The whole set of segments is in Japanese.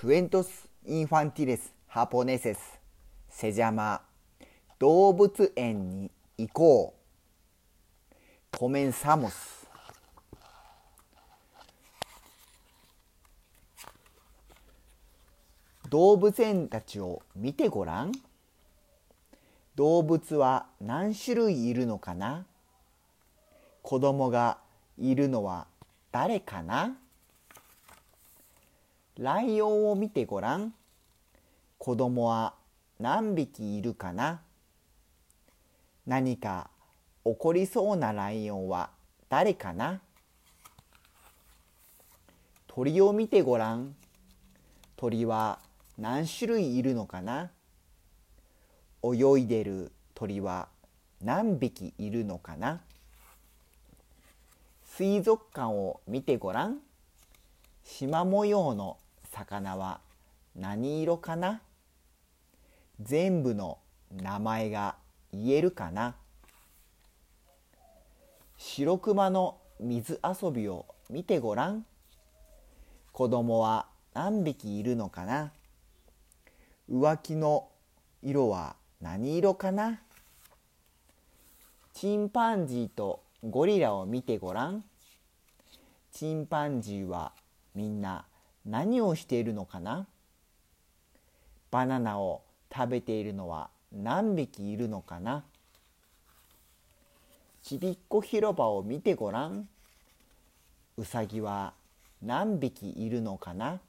クエントス・インファンティレス・ハポネセスセジャマ動物園に行こう。コメンサモス。動物園たちを見てごらん。動物は何種類いるのかな。子供がいるのは誰かな。ライオンを見てごらん。子供は何匹いるかな何か起こりそうなライオンは誰かな鳥を見てごらん。鳥は何種類いるのかな泳いでる鳥は何匹いるのかな水族館を見てごらん。縞模様の魚は何色かな？全部の名前が言えるかな？白熊の水遊びを見てごらん。子供は何匹いるのかな？浮気の色は何色かな？チンパンジーとゴリラを見てごらん。チンパンジーはみんな何をしているのかな？バナナを食べているのは何匹いるのかな？ちびっこ広場を見てごらん。うさぎは何匹いるのかな？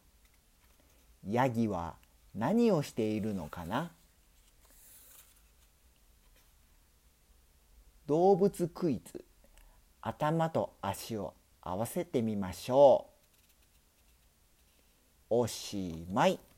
ヤギは何をしているのかな？動物クイズ。頭と足を合わせてみましょう。おしまい。